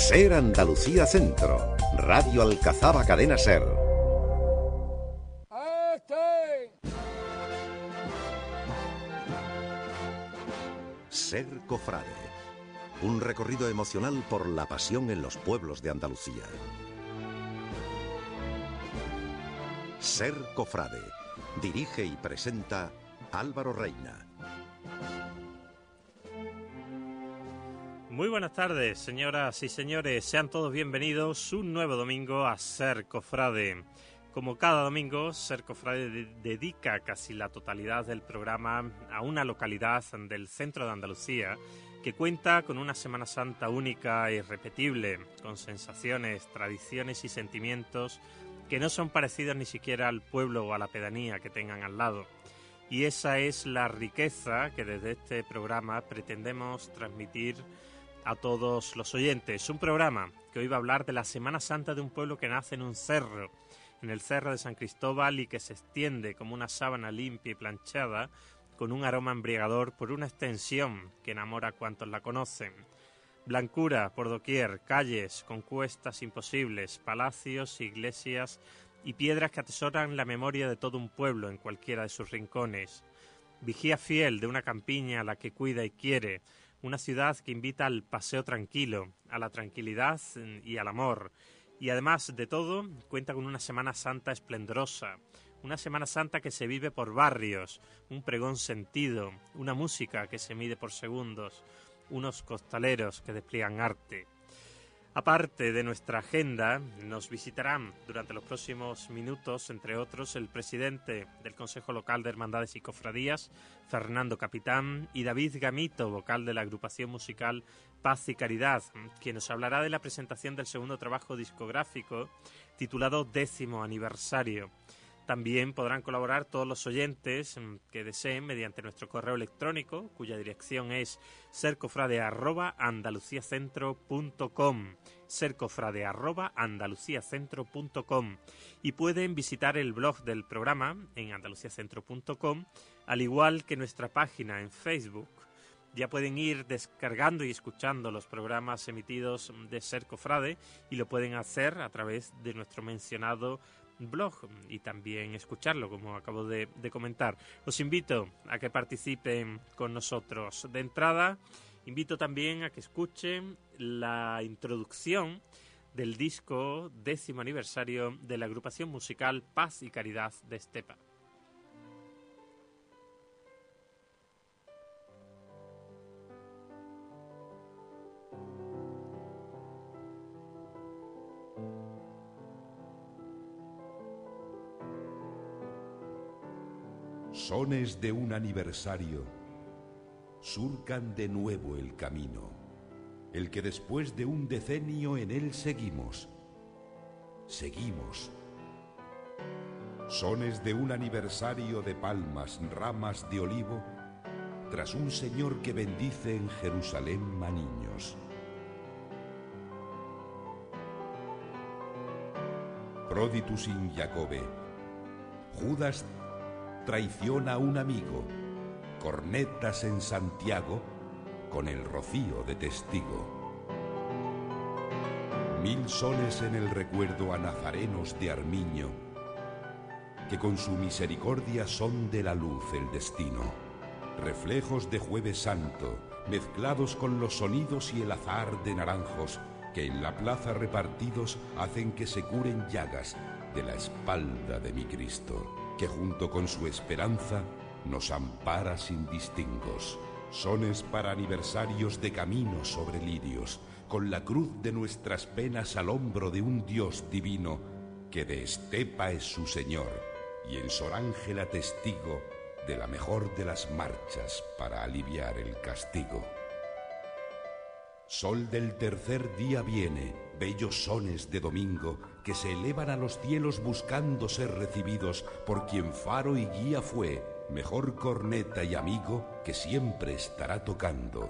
Ser Andalucía Centro, Radio Alcazaba Cadena Ser. Ser Cofrade. Un recorrido emocional por la pasión en los pueblos de Andalucía. Ser Cofrade. Dirige y presenta Álvaro Reina. Muy buenas tardes, señoras y señores. Sean todos bienvenidos un nuevo domingo a Ser Cofrade. Como cada domingo, Ser Cofrade dedica casi la totalidad del programa a una localidad del centro de Andalucía que cuenta con una Semana Santa única e irrepetible, con sensaciones, tradiciones y sentimientos que no son parecidos ni siquiera al pueblo o a la pedanía que tengan al lado. Y esa es la riqueza que desde este programa pretendemos transmitir a todos los oyentes. Un programa que hoy va a hablar de la Semana Santa de un pueblo que nace en un cerro, en el cerro de San Cristóbal y que se extiende como una sábana limpia y planchada con un aroma embriagador por una extensión que enamora a cuantos la conocen. Blancura por doquier, calles con cuestas imposibles, palacios, iglesias y piedras que atesoran la memoria de todo un pueblo en cualquiera de sus rincones. Vigía fiel de una campiña a la que cuida y quiere, una ciudad que invita al paseo tranquilo, a la tranquilidad y al amor. Y además de todo, cuenta con una Semana Santa esplendorosa, una Semana Santa que se vive por barrios, un pregón sentido, una música que se mide por segundos, unos costaleros que despliegan arte. Aparte de nuestra agenda, nos visitarán durante los próximos minutos, entre otros, el presidente del Consejo Local de Hermandades y Cofradías, Fernando Capitán, y David Gamito, vocal de la agrupación musical Paz y Caridad, quien nos hablará de la presentación del segundo trabajo discográfico titulado Décimo Aniversario. También podrán colaborar todos los oyentes mm, que deseen mediante nuestro correo electrónico, cuya dirección es cercofrade.andaluciacentro.com cercofrade.andaluciacentro.com y pueden visitar el blog del programa en andaluciacentro.com, al igual que nuestra página en Facebook. Ya pueden ir descargando y escuchando los programas emitidos de Cercofrade y lo pueden hacer a través de nuestro mencionado blog y también escucharlo, como acabo de, comentar. Os invito a que participen con nosotros. De entrada, invito también a que escuchen la introducción del disco décimo aniversario de la agrupación musical Paz y Caridad de Estepa. Sones de un aniversario surcan de nuevo el camino, el que después de un decenio en él seguimos, seguimos. Sones de un aniversario de palmas, ramas de olivo, tras un Señor que bendice en Jerusalén a niños. Proditus in Jacobe, Judas traiciona a un amigo, cornetas en Santiago con el rocío de testigo. Mil soles en el recuerdo a nazarenos de Armiño, que con su misericordia son de la luz el destino. Reflejos de jueves santo, mezclados con los sonidos y el azar de naranjos, que en la plaza repartidos hacen que se curen llagas de la espalda de mi Cristo que junto con su esperanza nos ampara sin distingos. Sones para aniversarios de caminos sobre lirios, con la cruz de nuestras penas al hombro de un Dios divino, que de estepa es su Señor, y en Sorángela testigo de la mejor de las marchas para aliviar el castigo. Sol del tercer día viene, bellos sones de domingo que se elevan a los cielos buscando ser recibidos por quien faro y guía fue, mejor corneta y amigo que siempre estará tocando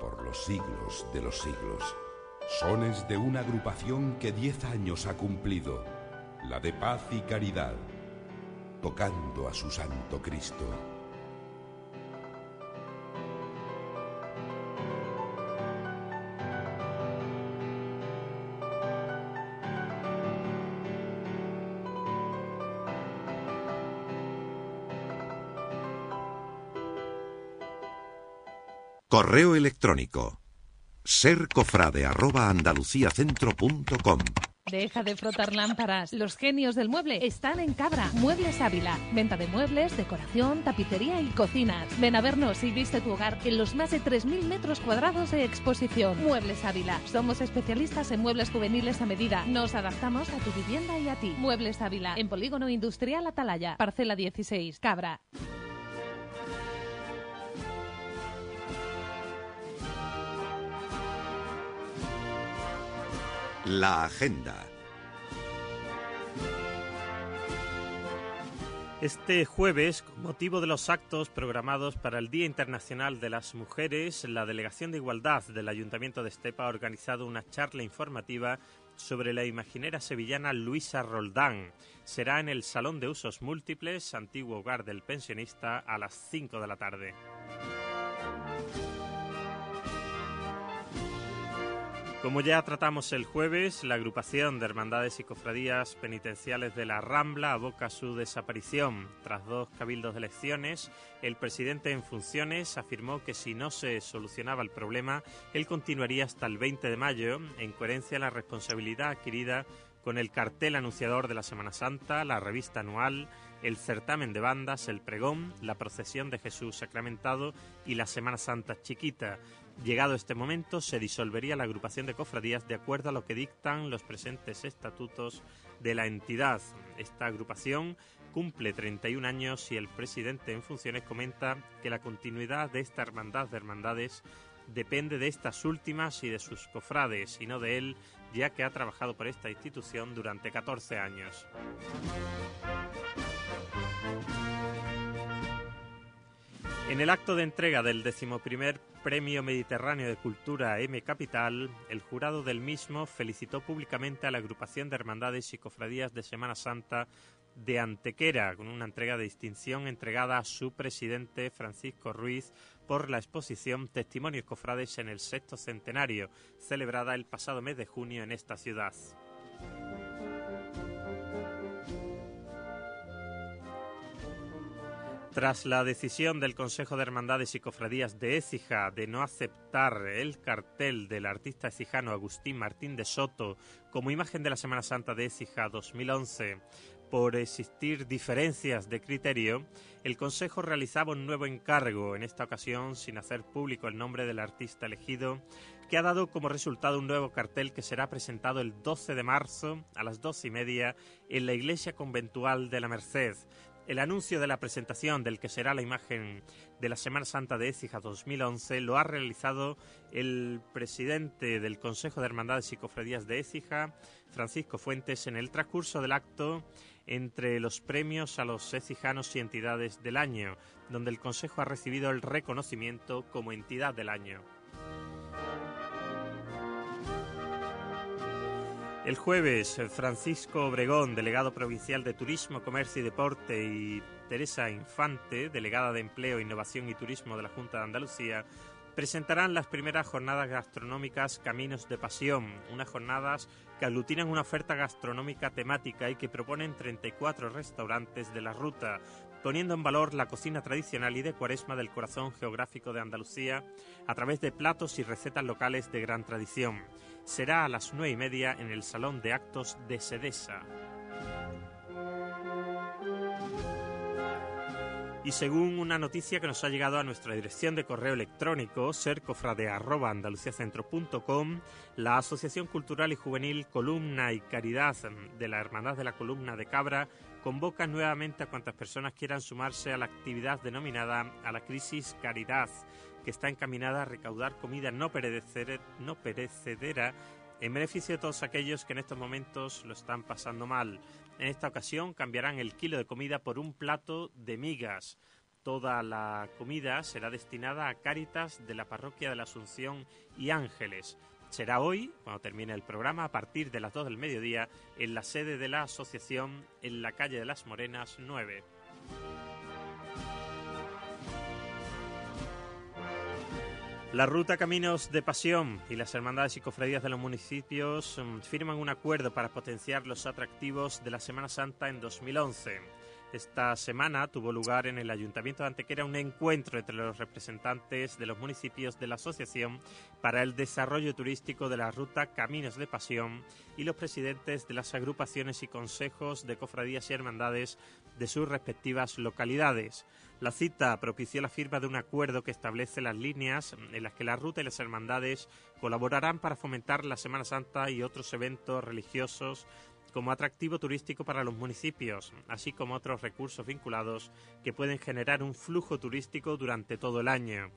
por los siglos de los siglos. Sones de una agrupación que diez años ha cumplido, la de paz y caridad, tocando a su Santo Cristo. Correo electrónico sercofrade.andaluciacentro.com Deja de frotar lámparas. Los genios del mueble están en Cabra. Muebles Ávila. Venta de muebles, decoración, tapicería y cocinas. Ven a vernos y viste tu hogar en los más de 3.000 metros cuadrados de exposición. Muebles Ávila. Somos especialistas en muebles juveniles a medida. Nos adaptamos a tu vivienda y a ti. Muebles Ávila. En Polígono Industrial Atalaya. Parcela 16. Cabra. La agenda. Este jueves, con motivo de los actos programados para el Día Internacional de las Mujeres, la Delegación de Igualdad del Ayuntamiento de Estepa ha organizado una charla informativa sobre la imaginera sevillana Luisa Roldán. Será en el Salón de Usos Múltiples, antiguo hogar del pensionista, a las 5 de la tarde. Como ya tratamos el jueves, la agrupación de hermandades y cofradías penitenciales de la Rambla aboca su desaparición. Tras dos cabildos de elecciones, el presidente en funciones afirmó que si no se solucionaba el problema, él continuaría hasta el 20 de mayo, en coherencia a la responsabilidad adquirida con el cartel anunciador de la Semana Santa, la revista anual, el certamen de bandas, el pregón, la procesión de Jesús sacramentado y la Semana Santa chiquita. Llegado este momento, se disolvería la agrupación de cofradías de acuerdo a lo que dictan los presentes estatutos de la entidad. Esta agrupación cumple 31 años y el presidente en funciones comenta que la continuidad de esta hermandad de hermandades depende de estas últimas y de sus cofrades, y no de él, ya que ha trabajado por esta institución durante 14 años. En el acto de entrega del decimoprimer Premio Mediterráneo de Cultura M Capital, el jurado del mismo felicitó públicamente a la agrupación de hermandades y cofradías de Semana Santa de Antequera, con una entrega de distinción entregada a su presidente Francisco Ruiz por la exposición Testimonios Cofrades en el sexto centenario, celebrada el pasado mes de junio en esta ciudad. Tras la decisión del Consejo de Hermandades y Cofradías de Écija de no aceptar el cartel del artista ecijano Agustín Martín de Soto como imagen de la Semana Santa de Écija 2011, por existir diferencias de criterio, el Consejo realizaba un nuevo encargo, en esta ocasión sin hacer público el nombre del artista elegido, que ha dado como resultado un nuevo cartel que será presentado el 12 de marzo a las doce y media en la Iglesia Conventual de la Merced, el anuncio de la presentación del que será la imagen de la Semana Santa de Écija 2011 lo ha realizado el presidente del Consejo de Hermandades y Cofradías de Écija, Francisco Fuentes, en el transcurso del acto entre los premios a los écijanos y entidades del año, donde el Consejo ha recibido el reconocimiento como entidad del año. El jueves, Francisco Obregón, delegado provincial de Turismo, Comercio y Deporte, y Teresa Infante, delegada de Empleo, Innovación y Turismo de la Junta de Andalucía, presentarán las primeras jornadas gastronómicas Caminos de Pasión, unas jornadas que aglutinan una oferta gastronómica temática y que proponen 34 restaurantes de la ruta, poniendo en valor la cocina tradicional y de cuaresma del corazón geográfico de Andalucía a través de platos y recetas locales de gran tradición será a las nueve y media en el Salón de Actos de Sedesa. Y según una noticia que nos ha llegado a nuestra dirección de correo electrónico, cercofrade.andaluciacentro.com, la Asociación Cultural y Juvenil Columna y Caridad de la Hermandad de la Columna de Cabra convoca nuevamente a cuantas personas quieran sumarse a la actividad denominada a la crisis Caridad que está encaminada a recaudar comida no, perecedera en beneficio de todos aquellos que en estos momentos lo están pasando mal. En esta ocasión cambiarán el kilo de comida por un plato de migas. Toda la comida será destinada a Cáritas de la Parroquia de la Asunción y Ángeles. Será hoy, cuando termine el programa, a partir de las 2 del mediodía, en la sede de la asociación en la calle de las Morenas 9. La ruta Caminos de Pasión y las hermandades y cofradías de los municipios mm, firman un acuerdo para potenciar los atractivos de la Semana Santa en 2011. Esta semana tuvo lugar en el Ayuntamiento de Antequera un encuentro entre los representantes de los municipios de la Asociación para el Desarrollo Turístico de la Ruta Caminos de Pasión y los presidentes de las agrupaciones y consejos de cofradías y hermandades de sus respectivas localidades. La cita propició la firma de un acuerdo que establece las líneas en las que la ruta y las hermandades colaborarán para fomentar la Semana Santa y otros eventos religiosos como atractivo turístico para los municipios, así como otros recursos vinculados que pueden generar un flujo turístico durante todo el año.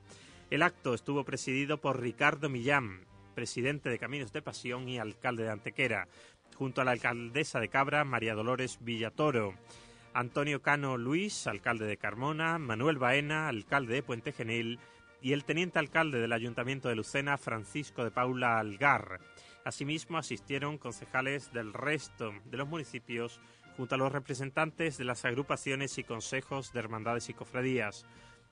El acto estuvo presidido por Ricardo Millán, presidente de Caminos de Pasión y alcalde de Antequera, junto a la alcaldesa de Cabra, María Dolores Villatoro. Antonio Cano Luis, alcalde de Carmona, Manuel Baena, alcalde de Puente Genil, y el teniente alcalde del Ayuntamiento de Lucena, Francisco de Paula Algar. Asimismo, asistieron concejales del resto de los municipios junto a los representantes de las agrupaciones y consejos de hermandades y cofradías.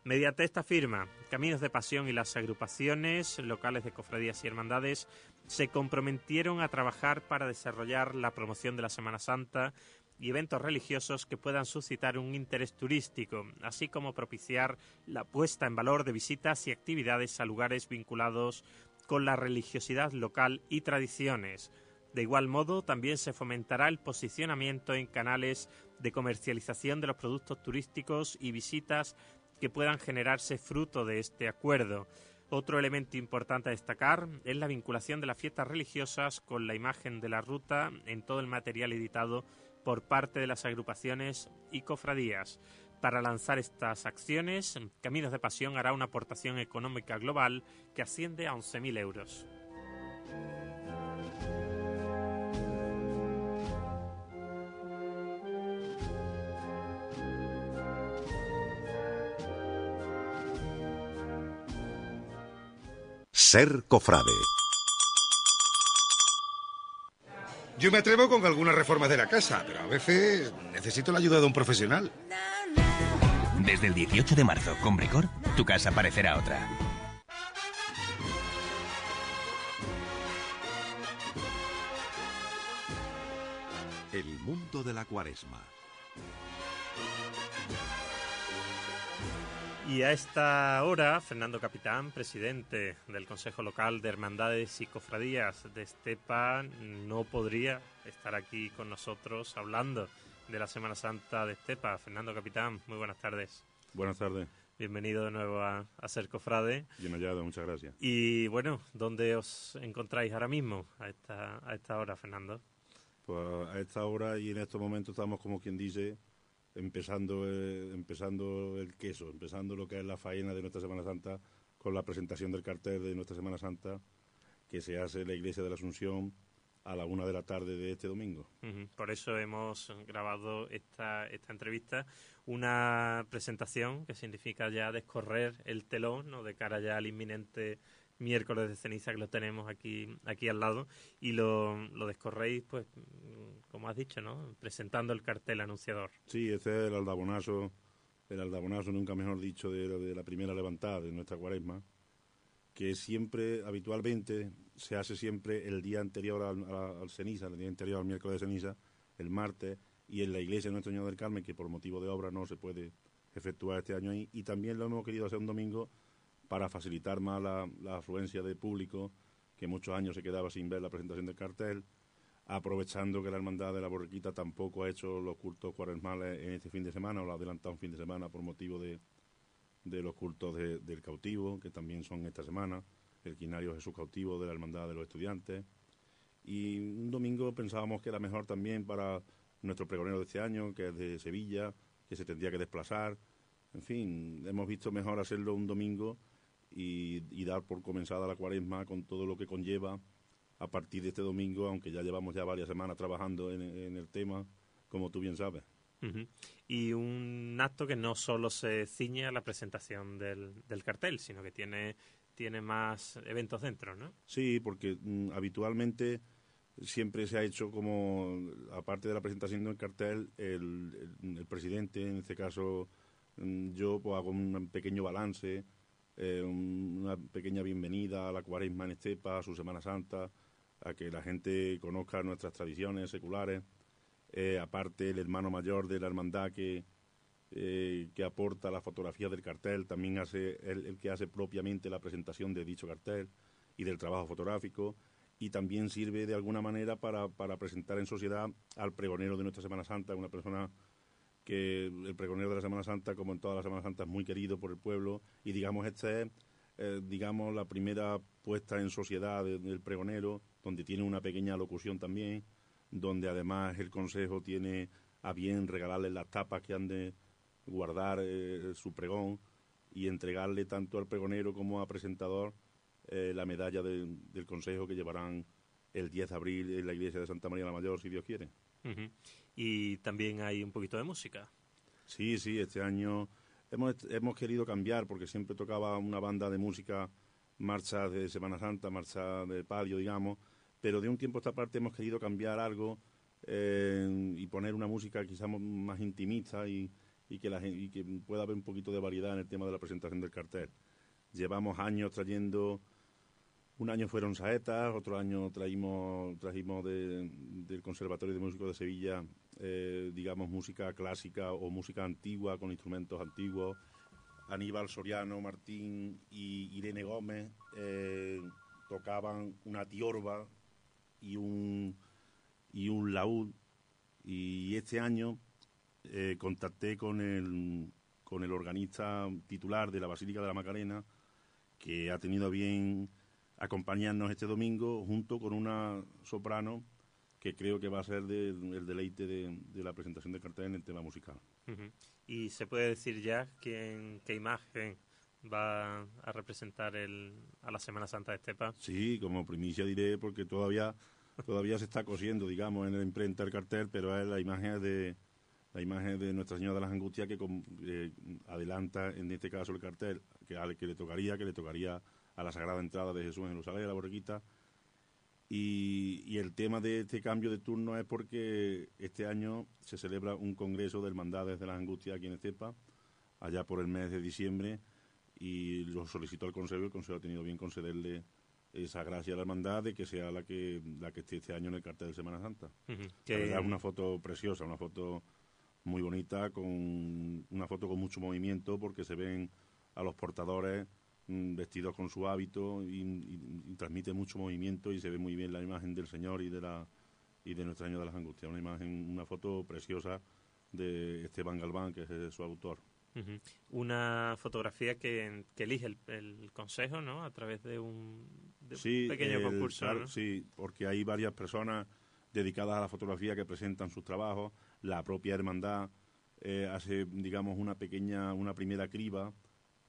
Mediante esta firma, Caminos de Pasión y las agrupaciones locales de cofradías y hermandades se comprometieron a trabajar para desarrollar la promoción de la Semana Santa y eventos religiosos que puedan suscitar un interés turístico, así como propiciar la puesta en valor de visitas y actividades a lugares vinculados con la religiosidad local y tradiciones. De igual modo, también se fomentará el posicionamiento en canales de comercialización de los productos turísticos y visitas que puedan generarse fruto de este acuerdo. Otro elemento importante a destacar es la vinculación de las fiestas religiosas con la imagen de la ruta en todo el material editado por parte de las agrupaciones y cofradías. Para lanzar estas acciones, Caminos de Pasión hará una aportación económica global que asciende a 11.000 euros. Ser cofrade. Yo me atrevo con algunas reformas de la casa, pero a veces necesito la ayuda de un profesional. Desde el 18 de marzo, con Bricor, tu casa parecerá otra. El mundo de la cuaresma. Y a esta hora, Fernando Capitán, presidente del Consejo Local de Hermandades y Cofradías de Estepa, no podría estar aquí con nosotros hablando de la Semana Santa de Estepa. Fernando Capitán, muy buenas tardes. Buenas tardes. Bienvenido de nuevo a, Ser Cofrade. Bien hallado, muchas gracias. Y bueno, ¿dónde os encontráis ahora mismo a esta, a esta hora, Fernando? Pues a esta hora y en estos momentos estamos, como quien dice, empezando, eh, empezando el queso, empezando lo que es la faena de nuestra Semana Santa con la presentación del cartel de nuestra Semana Santa que se hace en la Iglesia de la Asunción a la una de la tarde de este domingo. Por eso hemos grabado esta, esta entrevista, una presentación que significa ya descorrer el telón ¿no? de cara ya al inminente miércoles de ceniza que lo tenemos aquí aquí al lado y lo, lo descorréis pues como has dicho no presentando el cartel anunciador. Sí ese es el aldabonazo el aldabonazo nunca mejor dicho de, la primera levantada de nuestra cuaresma que siempre habitualmente se hace siempre el día anterior al, ceniza el día anterior al miércoles de ceniza el martes y en la iglesia de Nuestro Señor del Carmen que por motivo de obra no se puede efectuar este año ahí y también lo hemos querido hacer un domingo para facilitar más la, afluencia de público que muchos años se quedaba sin ver la presentación del cartel, aprovechando que la Hermandad de la Borriquita tampoco ha hecho los cultos cuaresmales en este fin de semana, o lo ha adelantado un fin de semana por motivo de, de los cultos del cautivo, que también son esta semana, el quinario Jesús cautivo de la Hermandad de los Estudiantes. Y un domingo pensábamos que era mejor también para nuestro pregonero de este año, que es de Sevilla, que se tendría que desplazar. En fin, hemos visto mejor hacerlo un domingo y, dar por comenzada la cuaresma con todo lo que conlleva a partir de este domingo, aunque ya llevamos ya varias semanas trabajando en, el tema, como tú bien sabes. Y un acto que no solo se ciñe a la presentación del, del cartel, sino que tiene, tiene más eventos dentro, ¿no? Sí, porque mm, habitualmente siempre se ha hecho como, aparte de la presentación del cartel, el, el, presidente, en este caso mm, yo, pues hago un pequeño balance, eh, una pequeña bienvenida a la cuaresma en Estepa, a su Semana Santa, a que la gente conozca nuestras tradiciones seculares. Eh, aparte, el hermano mayor de la hermandad que, eh, que aporta la fotografía del cartel, también hace el, el que hace propiamente la presentación de dicho cartel y del trabajo fotográfico y también sirve de alguna manera para, para presentar en sociedad al pregonero de nuestra Semana Santa, una persona que el pregonero de la Semana Santa, como en todas las Semanas Santas, es muy querido por el pueblo y digamos esta es, eh, digamos, la primera puesta en sociedad del pregonero, donde tiene una pequeña locución también, donde además el Consejo tiene a bien regalarle las tapas que han de guardar eh, su pregón y entregarle tanto al pregonero como a presentador eh, la medalla del Consejo que llevarán el 10 de abril en la iglesia de Santa María la Mayor, si Dios quiere. Y también hay un poquito de música. Sí, sí, este año hemos, hemos querido cambiar porque siempre tocaba una banda de música, marcha de Semana Santa, marcha de palio, digamos, pero de un tiempo a esta parte hemos querido cambiar algo eh, y poner una música quizás más intimista y, y, que la, y que pueda haber un poquito de variedad en el tema de la presentación del cartel. Llevamos años trayendo un año fueron saetas, otro año traímos, trajimos del Conservatorio de Músicos de Sevilla, eh, digamos, música clásica o música antigua con instrumentos antiguos. Aníbal Soriano, Martín y Irene Gómez eh, tocaban una tiorba y un, y un laúd. Y este año eh, contacté con el, con el organista titular de la Basílica de la Macarena, que ha tenido bien acompañarnos este domingo junto con una soprano que creo que va a ser el deleite de, la presentación de cartel en el tema musical. ¿Y se puede decir ya quién, qué imagen va a representar el, a la Semana Santa de Estepa? Sí, como primicia diré, porque todavía todavía se está cosiendo, digamos, en el imprenta el cartel, pero es la imagen de la imagen de Nuestra Señora de las Angustias que eh, adelanta, en este caso, el cartel, que, al que le tocaría, que le tocaría a la Sagrada Entrada de Jesús en Jerusalén, la borriquita. Y, y, el tema de este cambio de turno es porque este año se celebra un congreso de hermandades de las angustias aquí en Estepa, allá por el mes de diciembre, y lo solicitó al Consejo y el Consejo ha tenido bien concederle esa gracia a la hermandad de que sea la que la que esté este año en el cartel de Semana Santa. Es una foto preciosa, una foto muy bonita, con una foto con mucho movimiento, porque se ven a los portadores Vestidos con su hábito y, transmite mucho movimiento y se ve muy bien la imagen del Señor y de la y de nuestro año de las angustias. Una imagen, una foto preciosa de Esteban Galván, que es su autor. Una fotografía que, elige el, Consejo, ¿no? A través de un, pequeño concurso. Sí, porque hay varias personas dedicadas a la fotografía que presentan sus trabajos. La propia hermandad eh, hace, digamos, una pequeña, una primera criba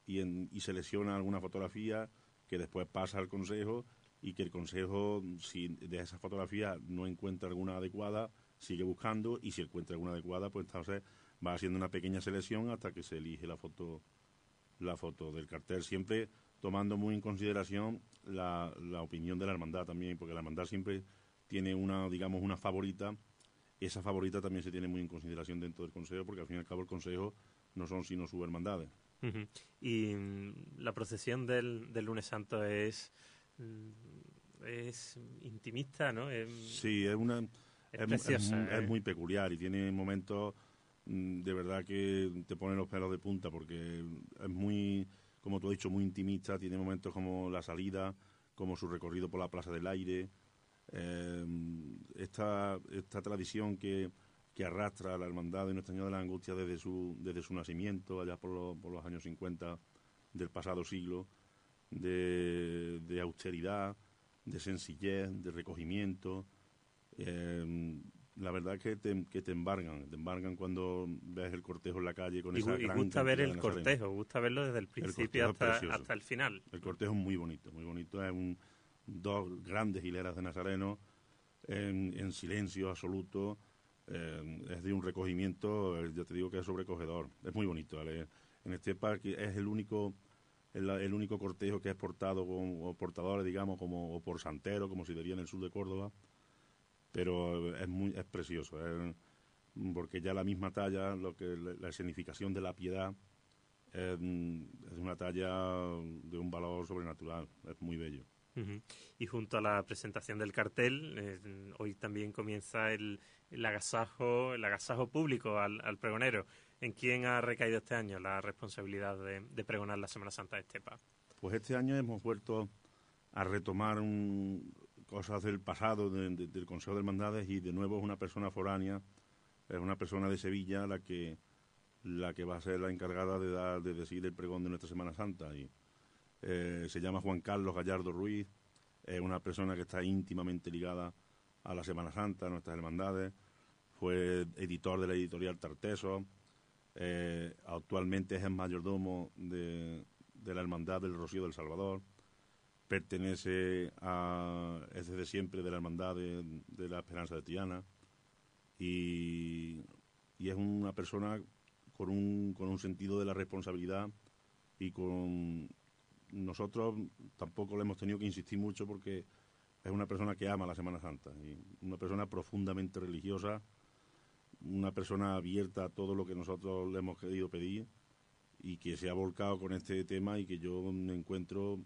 y, en, y selecciona alguna fotografía que después pasa al consejo y que el consejo, si de esa fotografía no encuentra alguna adecuada, sigue buscando y si encuentra alguna adecuada, pues entonces va haciendo una pequeña selección hasta que se elige la foto, la foto del cartel, siempre tomando muy en consideración la, la opinión de la hermandad también, porque la hermandad siempre tiene una, digamos, una favorita, esa favorita también se tiene muy en consideración dentro del consejo, porque al fin y al cabo el consejo no son sino Y mm, la procesión del, del, lunes santo es, mm, es intimista, ¿no? sí, es una... Es, ¿eh? muy peculiar y tiene momentos mm, de verdad que te ponen los pelos de punta porque es muy, como tú has dicho, muy intimista. Tiene momentos como la salida, como su recorrido por la Plaza del Aire. Eh, esta, esta tradición que que arrastra la hermandad de Nuestra Señora de la Angustia desde su, desde su nacimiento, allá por, por los años 50 del pasado siglo, de, austeridad, de sencillez, de recogimiento, em, la verdad que te, que te embargan, te embargan cuando ves el cortejo en la calle con y, esa y gran gusta ver el de cortejo, gusta verlo desde el principio es hasta, hasta el final. El cortejo es muy bonito, muy bonito. Es un, dos grandes hileras de nazarenos en, en silencio absoluto. Eh, es de un recogimiento, eh, yo te digo que es sobrecogedor. Es muy bonito. En este parque es el único el, el único cortejo que es portado o portadores, digamos, como o por Santero, como se diría en el sur de Córdoba. Pero es muy es precioso. es- porque ya la misma talla, lo que la, la escenificación de la piedad es, es una talla de un valor sobrenatural, es muy bello. Y junto a la presentación del cartel, eh, hoy también comienza el, el agasajo, el agasajo público al, al pregonero. ¿En quién ha recaído este año la responsabilidad de, pregonar la Semana Santa de Estepa? Pues este año hemos vuelto a retomar cosas del pasado de- del Consejo de Hermandades y de nuevo es una persona foránea, es una persona de Sevilla la que la que va a ser la encargada de dar de decir el pregón de nuestra Semana Santa y eh, se llama Juan Carlos Gallardo Ruiz, es una persona que está íntimamente ligada a la Semana Santa, a nuestras hermandades, fue editor de la editorial Tarteso, eh, actualmente es el mayordomo de, de la Hermandad del Rocío del Salvador, pertenece a, es desde siempre de la Hermandad de, de la Esperanza de Triana y, y es una persona con un, con un sentido de la responsabilidad y con nosotros tampoco le hemos tenido que insistir mucho porque es una persona que ama la Semana Santa y una persona profundamente religiosa, una persona abierta a todo lo que nosotros le hemos querido pedir y que se ha volcado con este tema y que yo me encuentro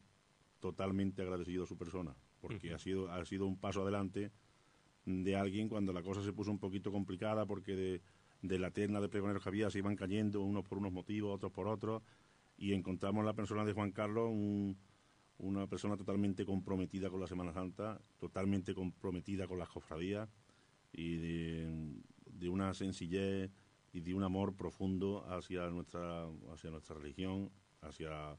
totalmente agradecido a su persona porque ha sido ha sido un paso adelante de alguien cuando la cosa se puso un poquito complicada porque de, de la terna de pregoneros que había se iban cayendo unos por unos motivos, otros por otros y encontramos la persona de Juan Carlos un- una persona totalmente comprometida con la Semana Santa, totalmente comprometida con las cofradías y de, de una sencillez y de un amor profundo hacia nuestra hacia nuestra religión, hacia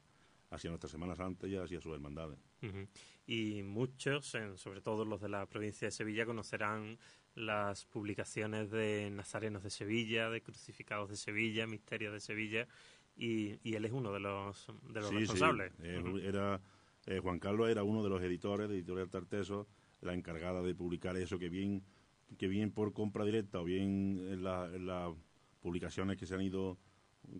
hacia nuestra Semana Santa y hacia sus hermandades. Ujú. Y muchos, sobre todo los de la provincia de Sevilla, conocerán las publicaciones de Nazarenos de Sevilla, de Crucificados de Sevilla, Misterios de Sevilla, y, y él es uno de los, de los Sí, sí, responsables. eh, era, eh, Juan Carlos era uno de los editores de Editorial Tarteso, la encargada de publicar eso que bien, que bien por compra directa o bien en, la- en las publicaciones que se han ido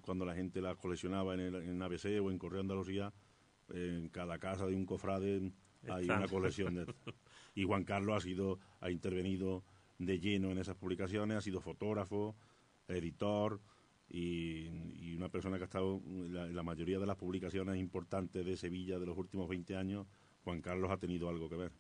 cuando la gente las coleccionaba en, el, en ABC o en Correo Andalucía, en cada casa de un cofrade hay una colección de. Y Juan Carlos ha sido, ha intervenido de lleno en esas publicaciones, ha sido fotógrafo, editor y, una persona que ha estado en la, en la mayoría de las publicaciones importantes de Sevilla de los últimos 20 años, Juan Carlos ha tenido algo que ver.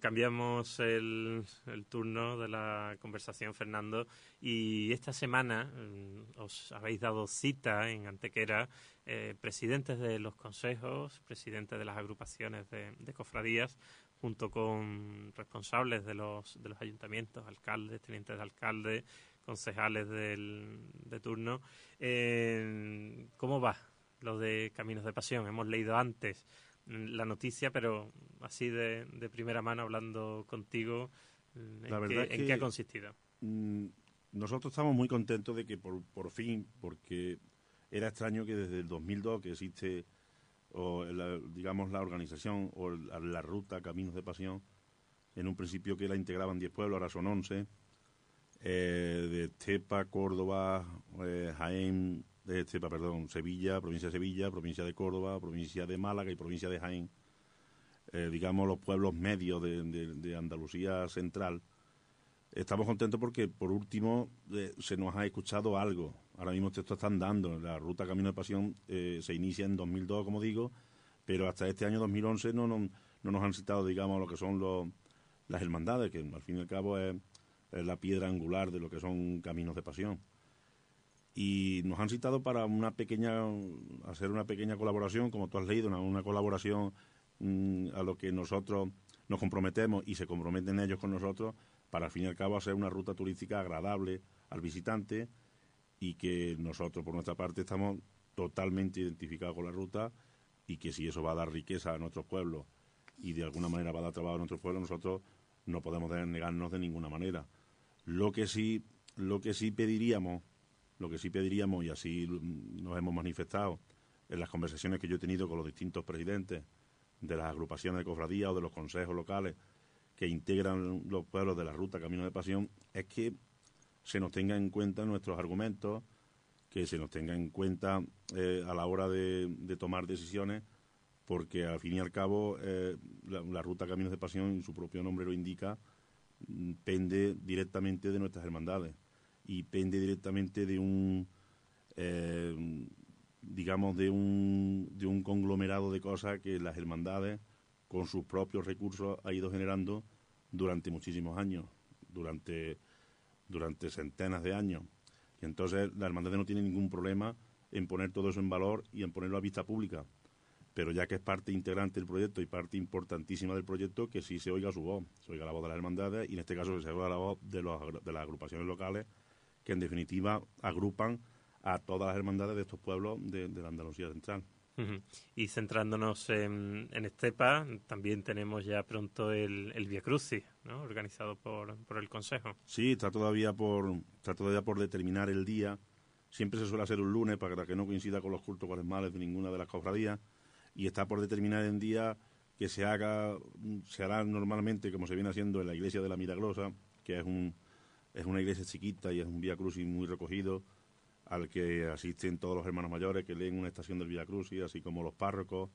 Cambiamos el, el turno de la conversación, Fernando, y esta semana mm, os habéis dado cita en Antequera, eh, presidentes de los consejos, presidentes de las agrupaciones de, de cofradías, junto con responsables de los, de los ayuntamientos, alcaldes, tenientes de alcalde, concejales del, de turno. Eh, ¿Cómo va lo de Caminos de Pasión? Hemos leído antes la noticia, pero así de, de primera mano hablando contigo, ¿en, La qué, verdad es en que- qué ha consistido? Mm, Nosotros estamos muy contentos de que por, por fin, porque era extraño que desde el 2002 que existe, o la- digamos, la organización o la, la ruta Caminos de Pasión, en un principio que la integraban 10 pueblos, ahora son 11, eh, de Estepa, Córdoba, eh, Jaén, de Estepa, perdón, Sevilla, provincia de Sevilla, provincia de Córdoba, provincia de Málaga y provincia de Jaén, eh, digamos, los pueblos medios de, de- Andalucía central, Estamos contentos porque, por último, se nos ha escuchado algo. Ahora mismo esto está andando. La ruta Camino de Pasión se inicia en 2002, como digo, pero hasta este año 2011 no, nos- no nos han citado, digamos, lo que son los, las hermandades, que al fin y al cabo es, la piedra angular de lo que son caminos de pasión. Y nos han citado para una pequeña, hacer una pequeña colaboración, como tú has leído, una, una colaboración mm, a lo que nosotros nos comprometemos y se comprometen ellos con nosotros para al fin y al cabo hacer una ruta turística agradable al visitante y que nosotros por nuestra parte estamos totalmente identificados con la ruta y que si eso va a dar riqueza a nuestros pueblos y de alguna manera va a dar trabajo a nuestros pueblos, nosotros no podemos negarnos de ninguna manera. Lo que sí, lo que sí pediríamos, lo que sí pediríamos, y así nos hemos manifestado en las conversaciones que yo he tenido con los distintos presidentes de las agrupaciones de cofradía o de los consejos locales que integran los pueblos de la ruta Camino de Pasión, es que se nos tenga en cuenta nuestros argumentos, que se nos tenga en cuenta eh, a la hora de, tomar decisiones, porque al fin y al cabo eh, la, ruta Caminos de Pasión, su propio nombre lo indica, mm, pende directamente de nuestras hermandades y pende directamente de un, eh, digamos, de un, de un conglomerado de cosas que las hermandades, con sus propios recursos, ha ido generando durante muchísimos años, durante, durante centenas de años. Y entonces la hermandad no tiene ningún problema en poner todo eso en valor y en ponerlo a vista pública. Pero ya que es parte integrante del proyecto y parte importantísima del proyecto, que sí se oiga su voz, se oiga la voz de las hermandades y en este caso se oiga la voz de, los, de las agrupaciones locales que en definitiva agrupan a todas las hermandades de estos pueblos de, la Andalucía Central. Y centrándonos en, Estepa, también tenemos ya pronto el, el Via Crucis, ¿no? organizado por, por el Consejo. Sí, está todavía por está todavía por determinar el día. Siempre se suele hacer un lunes para que no coincida con los cultos cuaresmales de ninguna de las cofradías. Y está por determinar el día que se haga, se hará normalmente como se viene haciendo en la iglesia de la Miragrosa, que es un es una iglesia chiquita y es un Via Crucis muy recogido, al que asisten todos los hermanos mayores que leen una estación del Via Crucis, así como los párrocos,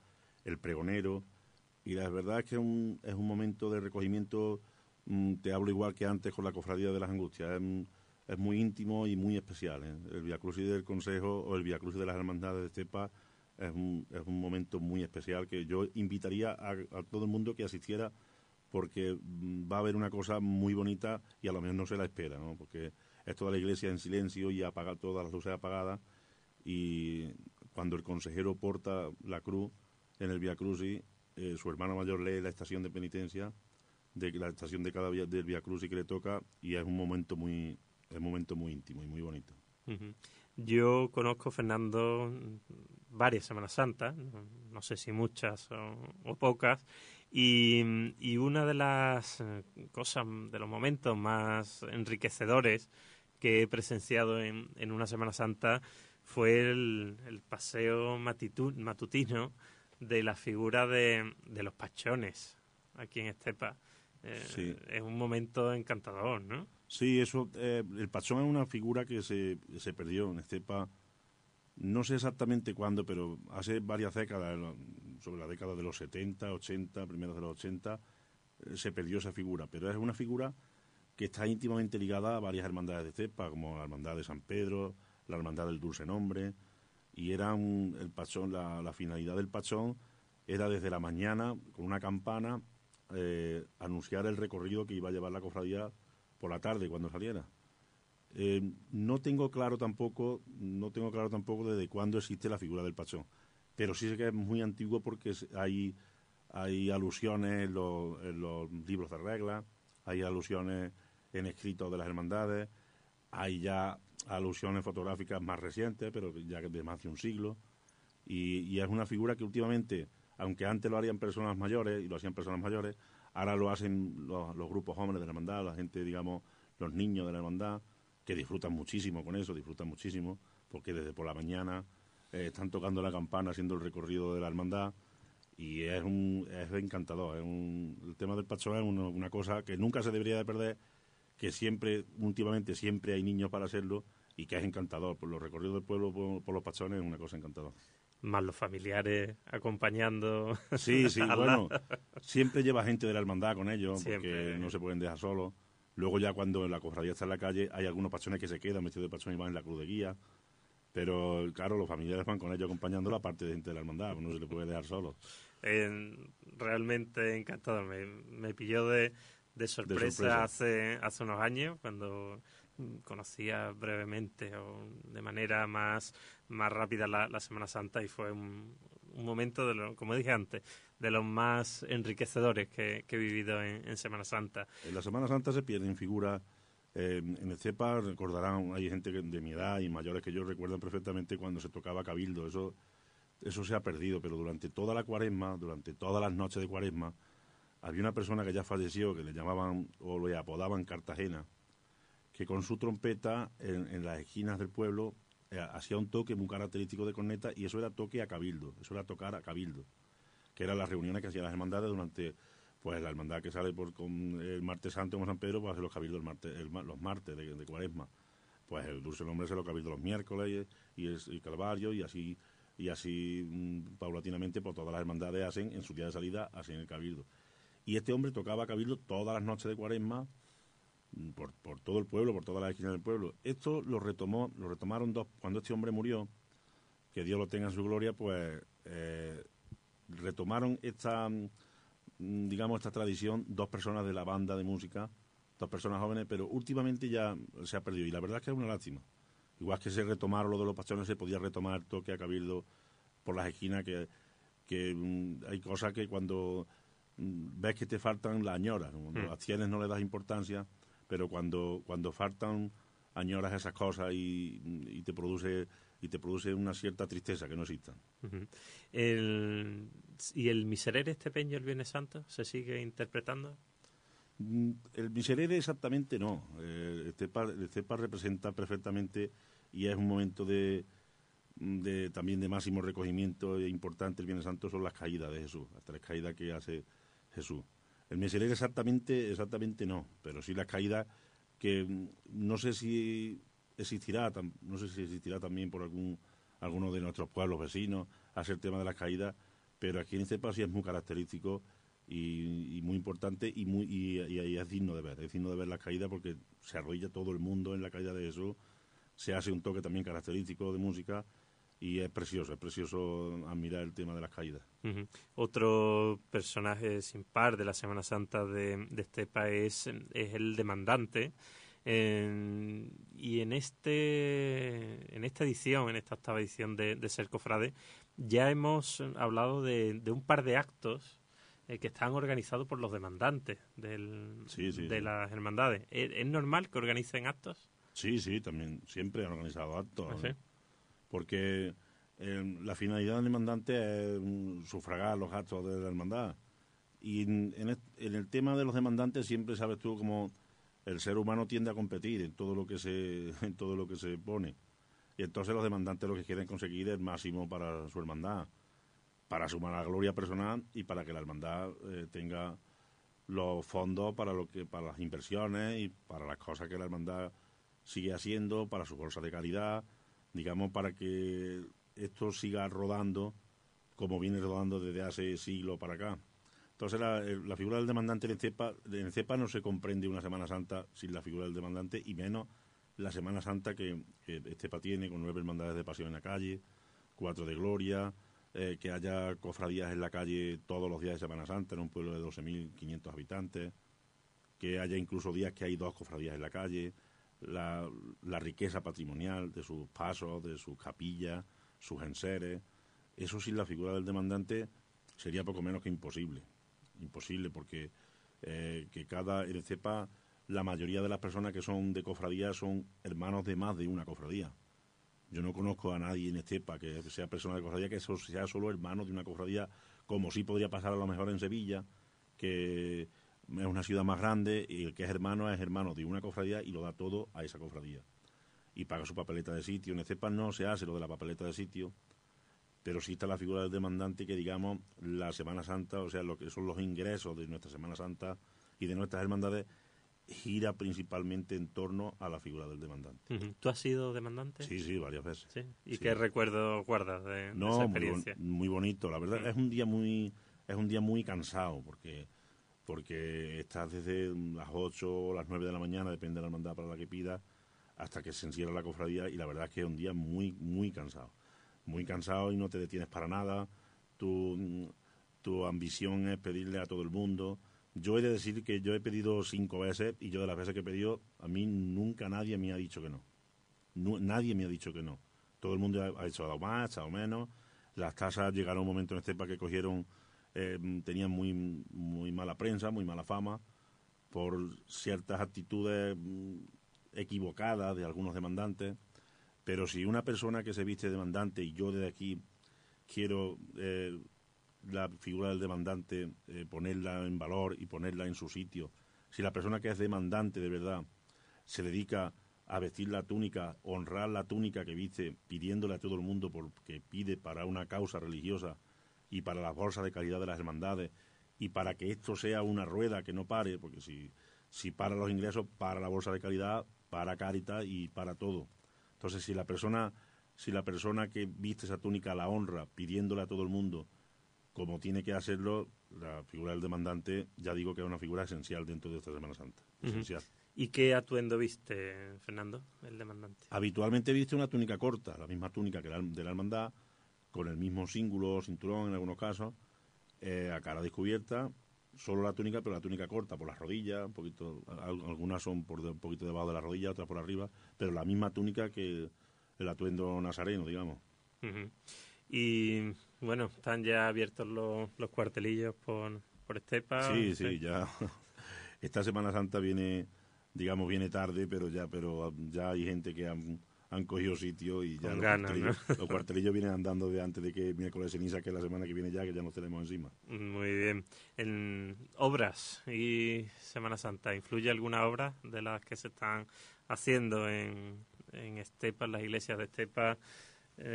el pregonero. Y la verdad es que es un, es un momento de recogimiento, mm, te hablo igual que antes con la Cofradía de las Angustias, es, muy íntimo y muy especial. ¿eh? El Via Crucis del Consejo o el Via Crucis de las Hermandades de Estepa es un, es un momento muy especial que yo invitaría a, todo el mundo que asistiera porque mm, va a haber una cosa muy bonita y a lo mejor no se la espera, ¿no? Porque es toda la iglesia en silencio y apaga todas las luces apagadas y cuando el consejero porta la cruz en el Via Crucis, eh, su hermano mayor lee la estación de penitencia de la estación de cada día del Via Crucis que le toca y es un momento muy es un momento muy íntimo y muy bonito. Yo conozco, Fernando, varias Semanas Santas, no, sé si muchas o pocas, y, una de las eh, cosas, de los momentos más enriquecedores que he presenciado en, en una Semana Santa fue el, paseo matutino de la figura de, de, los pachones aquí en Estepa. Eh, es un momento encantador, ¿no? Sí, eso, eh, el pachón es una figura que se, se perdió en Estepa no sé exactamente cuándo, pero hace varias décadas, sobre la década de los 70, 80, primeros de los 80, eh, se perdió esa figura. Pero es una figura que está íntimamente ligada a varias hermandades de cepa, como la Hermandad de San Pedro, la Hermandad del Dulce Nombre, y era el pachón, la, finalidad del pachón era desde la mañana, con una campana, eh, anunciar el recorrido que iba a llevar la cofradía por la tarde cuando saliera. Eh, no tengo claro tampoco, no tengo claro tampoco desde cuándo existe la figura del pachón, pero sí sé que es muy antiguo porque hay, hay alusiones en los, libros de reglas, hay alusiones en escritos de las hermandades, hay ya alusiones fotográficas más recientes, pero ya de más de un siglo, y, es una figura que últimamente, aunque antes lo harían personas mayores, y lo hacían personas mayores, ahora lo hacen los, grupos jóvenes de la hermandad, la gente, digamos, los niños de la hermandad, que disfrutan muchísimo con eso, disfrutan muchísimo, porque desde por la mañana eh, están tocando la campana, haciendo el recorrido de la hermandad, y es, un, es encantador. Es un, el tema del pachón es una, cosa que nunca se debería de perder, que siempre, últimamente, siempre hay niños para hacerlo, y que es encantador. Por los recorridos del pueblo por, los pachones es una cosa encantadora más los familiares acompañando. Sí, sí, bueno, siempre lleva gente de la hermandad con ellos, porque no se pueden dejar solos. Luego ya cuando la cofradía está en la calle, hay algunos pachones que se quedan metidos de pachones y van en la cruz de guía. Pero claro, los familiares van con ellos acompañando la parte de gente de la hermandad, no se le puede dejar solo. realmente encantado. Me, me pilló de, de, sorpresa Hace, hace unos años cuando conocía brevemente o de manera más, más rápida la, Semana Santa y fue un, momento, de lo, como dije antes, de los más enriquecedores que, he vivido en, Semana Santa. En la Semana Santa se pierden figuras. Eh, en el CEPA recordarán, hay gente de mi edad y mayores que yo recuerdan perfectamente cuando se tocaba Cabildo. Eso, eso se ha perdido, pero durante toda la cuaresma, durante todas las noches de cuaresma, había una persona que ya falleció, que le llamaban o le apodaban Cartagena, que con su trompeta en, las esquinas del pueblo hacía un toque muy característico de corneta y eso era toque a cabildo, eso era tocar a cabildo, que eran las reuniones que hacían las hermandades durante pues la hermandad que sale por con el martes santo como San Pedro pues hace los cabildos martes, los martes de, cuaresma. Pues el dulce nombre se lo cabildo los miércoles y, el, calvario y así y así mm, paulatinamente por pues, todas las hermandades hacen en su día de salida hacen el cabildo. Y este hombre tocaba cabildo todas las noches de cuaresma por, por todo el pueblo, por todas las esquinas del pueblo. Esto lo retomó, lo retomaron dos, cuando este hombre murió, que Dios lo tenga en su gloria, pues eh, retomaron esta, mm, digamos, esta tradición dos personas de la banda de música, dos personas jóvenes, pero últimamente ya se ha perdido y la verdad es que es una lástima. Igual que se retomaron lo de los pastones, se podía retomar toque a cabildo por las esquinas, que, que mm, hay cosas que cuando ves que te faltan las añoras. Cuando mm. las tienes no le das importancia, pero cuando, cuando faltan añoras esas cosas y, te produce y te produce una cierta tristeza que no existan. el, ¿Y el miserere estepeño el Viernes Santo se sigue interpretando? Mm, el miserere exactamente no. Eh, el cepa, representa perfectamente y es un momento de, de también de máximo recogimiento e importante el Viernes Santo son las caídas de Jesús, las tres caídas que hace Jesús. El miserere exactamente, exactamente no, pero sí la caída que mm, no sé si existirá, no sé si existirá también por algún alguno de nuestros pueblos vecinos, hacer el tema de las caídas, pero aquí en este país es muy característico y, muy importante y muy y, es digno de ver, es digno de ver las caídas porque se arrolla todo el mundo en la caída de Jesús, se hace un toque también característico de música y es precioso, es precioso admirar el tema de las caídas. Otro personaje sin par de la Semana Santa de, de Estepa es, es el demandante. y en este en esta edición, en esta octava edición de, de Ser Cofrade, ya hemos hablado de, de un par de actos eh, que están organizados por los demandantes del, de las hermandades. ¿Es, normal que organicen actos? Sí, sí, también siempre han organizado actos. ¿Ah, porque eh, la finalidad del demandante es mm, sufragar los actos de la hermandad. Y en, el tema de los demandantes siempre sabes tú como el ser humano tiende a competir en todo lo que se en todo lo que se pone. Y entonces los demandantes lo que quieren conseguir es el máximo para su hermandad, para su mala gloria personal y para que la hermandad eh, tenga los fondos para lo que para las inversiones y para las cosas que la hermandad sigue haciendo, para su bolsa de calidad digamos, para que esto siga rodando como viene rodando desde hace siglos para acá. Entonces, la, figura del demandante en CEPA, en CEPA no se comprende una Semana Santa sin la figura del demandante y menos la Semana Santa que, que CEPA tiene con nueve hermandades de pasión en la calle, cuatro de gloria, eh, que haya cofradías en la calle todos los días de Semana Santa en un pueblo de 12.500 habitantes, que haya incluso días que hay dos cofradías en la calle, la, la riqueza patrimonial de sus pasos, de sus capillas, sus enseres. Eso sin la figura del demandante sería poco menos que imposible. Imposible porque eh, que cada CEPA la mayoría de las personas que son de cofradía son hermanos de más de una cofradía. Yo no conozco a nadie en Estepa que sea persona de cofradía que sea solo hermano de una cofradía, como sí podría pasar a lo mejor en Sevilla, que es una ciudad más grande y el que es hermano es hermano de una cofradía y lo da todo a esa cofradía. Y paga su papeleta de sitio. En Ecepa no se hace lo de la papeleta de sitio, pero sí está la figura del demandante que, digamos, la Semana Santa, o sea, lo que son los ingresos de nuestra Semana Santa y de nuestras hermandades, gira principalmente en torno a la figura del demandante. ¿Tú has sido demandante? Sí, sí, varias veces. ¿Y qué recuerdo guardas de, esa experiencia? Muy, muy bonito, la verdad. Es un día muy es un día muy cansado porque porque estás desde las 8 o las 9 de la mañana, depende de la hermandad para la que pidas, hasta que se encierra la cofradía y la verdad es que es un día muy, muy cansado. Muy cansado y no te detienes para nada. Tu, tu ambición es pedirle a todo el mundo. Yo he de decir que yo he pedido cinco veces y yo de las veces que he pedido, a mí nunca nadie me ha dicho que no. nadie me ha dicho que no. Todo el mundo ha, hecho más, ha echado menos. Las tasas llegaron a un momento en este para que cogieron eh, tenían muy, muy mala prensa, muy mala fama, por ciertas actitudes mm, equivocadas de algunos demandantes. Pero si una persona que se viste demandante y yo desde aquí quiero eh, la figura del demandante, eh, ponerla en valor y ponerla en su sitio. Si la persona que es demandante de verdad se dedica a vestir la túnica, honrar la túnica que viste, pidiéndole a todo el mundo porque pide para una causa religiosa y para la bolsa de calidad de las hermandades y para que esto sea una rueda que no pare, porque si, si para los ingresos, para la bolsa de calidad, para Caritas y para todo. Entonces, si la persona, si la persona que viste esa túnica la honra, pidiéndole a todo el mundo, como tiene que hacerlo, la figura del demandante, ya digo que es una figura esencial dentro de esta Semana Santa. Esencial. ¿Y qué atuendo viste, Fernando, el demandante? Habitualmente viste una túnica corta, la misma túnica que la de la hermandad, con el mismo símbolo, cinturón en algunos casos, eh, a cara descubierta, solo la túnica, pero la túnica corta, por las rodillas, un poquito, algunas son por un poquito debajo de la rodilla, otras por arriba, pero la misma túnica que el atuendo nazareno, digamos. Y bueno, están ya abiertos los, los cuartelillos por, por Estepa. Sí, sí, ya. Esta Semana Santa viene digamos, viene tarde, pero ya, pero ya hay gente que han, han cogido sitio y ya los, cuartelillos, vienen andando de antes de que miércoles ceniza, que es la semana que viene ya, que ya nos tenemos encima. Muy bien. En obras y Semana Santa, ¿influye alguna obra de las que se están haciendo en, en Estepa, en las iglesias de Estepa?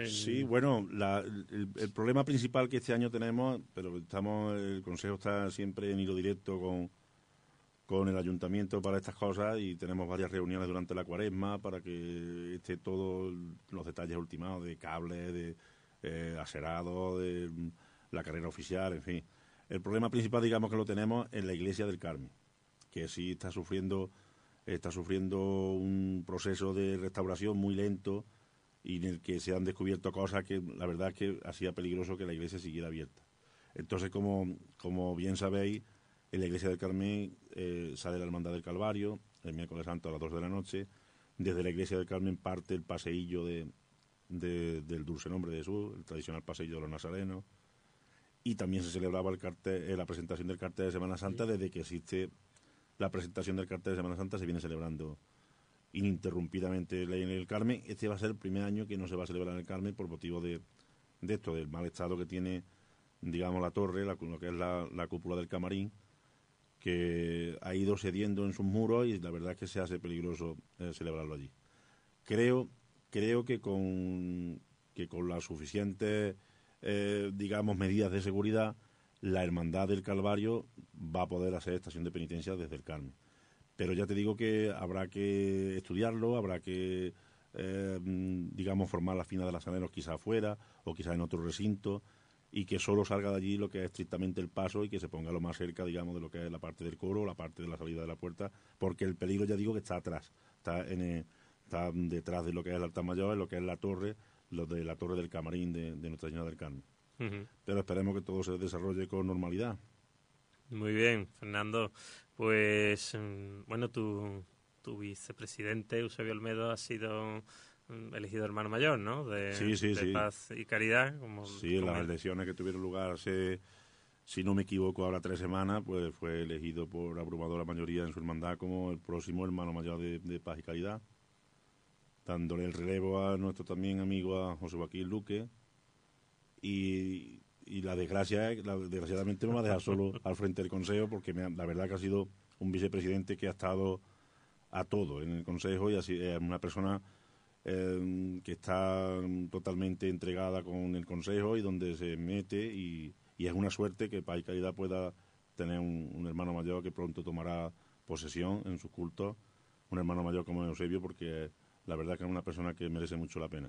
Sí, bueno, el, el, problema principal que este año tenemos, pero estamos, el Consejo está siempre en hilo directo con, con el ayuntamiento para estas cosas y tenemos varias reuniones durante la cuaresma para que esté todos los detalles ultimados de cables, de eh, de mm, la carrera oficial, en fin. El problema principal, digamos, que lo tenemos en la iglesia del Carmen, que sí está sufriendo, está sufriendo un proceso de restauración muy lento y en el que se han descubierto cosas que la verdad es que hacía peligroso que la iglesia siguiera abierta. Entonces, como, como bien sabéis, en la iglesia del Carmen eh, sale la Hermandad del Calvario el miércoles santo a las 2 de la noche. Desde la iglesia del Carmen parte el paseillo de, del dulce nombre de Jesús, el tradicional paseillo de los nazarenos. Y también se celebraba el cartel, eh, la presentación del cartel de Semana Santa desde que existe la presentación del cartel de Semana Santa se viene celebrando ininterrumpidamente en el Carmen. Este va a ser el primer año que no se va a celebrar en el Carmen por motivo de, de esto, del mal estado que tiene, digamos, la torre, la, lo que es la, la cúpula del camarín, que ha ido cediendo en sus muros y la verdad es que se hace peligroso eh, celebrarlo allí. Creo, creo que con, que con las suficientes, eh, digamos, medidas de seguridad, la Hermandad del Calvario va a poder hacer estación de penitencia desde el Carmen. Pero ya te digo que habrá que estudiarlo, habrá que, eh, digamos, formar las finas de las aneros quizá afuera o quizá en otro recinto y que solo salga de allí lo que es estrictamente el paso y que se ponga lo más cerca, digamos, de lo que es la parte del coro, la parte de la salida de la puerta, porque el peligro, ya digo, que está atrás, está, en está detrás de lo que es el altar mayor, lo que es la torre, lo de la torre del camarín de, Nuestra Señora del Carmen. Pero esperemos que todo se desarrolle con normalidad. Muy bien, Fernando. Pues, mm, bueno, tu, tu vicepresidente, Eusebio Olmedo, ha sido elegido hermano mayor, ¿no? De, paz y caridad. Como, sí, las elecciones que tuvieron lugar hace, si no me equivoco, ahora tres semanas, pues fue elegido por abrumadora mayoría en su hermandad como el próximo hermano mayor de, paz y caridad, dándole el relevo a nuestro también amigo a José Joaquín Luque. Y, y la desgracia, la, desgraciadamente me va a dejar solo al frente del Consejo porque la verdad que ha sido un vicepresidente que ha estado a todo en el Consejo y es una persona Em, que está totalmente entregada con el Consejo y donde se mete y, es una suerte que Paz Caridad pueda tener un, hermano mayor que pronto tomará posesión en su culto, un hermano mayor como Eusebio, porque la verdad que es una persona que merece mucho la pena.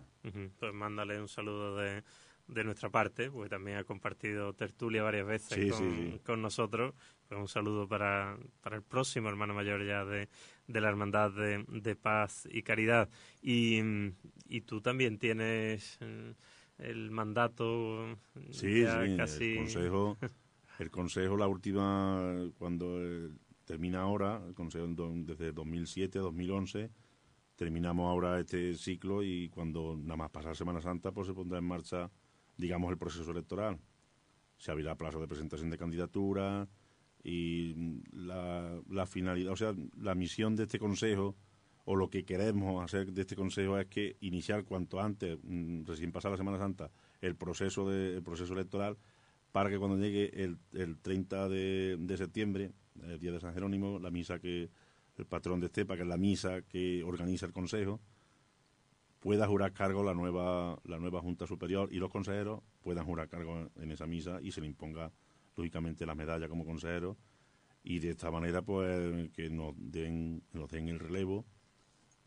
Pues mándale un saludo de, de nuestra parte, porque también ha compartido tertulia varias veces con, con, nosotros. Pues un saludo para, para el próximo hermano mayor ya de, de la Hermandad de, de, Paz y Caridad. Y, y tú también tienes eh, el mandato. Sí, sí, el consejo, el consejo, la última, cuando eh, termina ahora, el consejo desde 2007 a 2011 terminamos ahora este ciclo y cuando nada más pasar Semana Santa pues se pondrá en marcha digamos, el proceso electoral. Se abrirá plazo de presentación de candidatura y la, la finalidad, o sea, la misión de este Consejo o lo que queremos hacer de este Consejo es que iniciar cuanto antes, mm, recién pasada la Semana Santa, el proceso, de, el proceso electoral para que cuando llegue el, el 30 de, de septiembre, el día de San Jerónimo, la misa que el patrón de Estepa, que es la misa que organiza el Consejo, pueda jurar cargo la nueva, la nueva Junta Superior y los consejeros puedan jurar cargo en esa misa y se le imponga, lógicamente, la medalla como consejero y de esta manera, pues, que nos den, nos den el relevo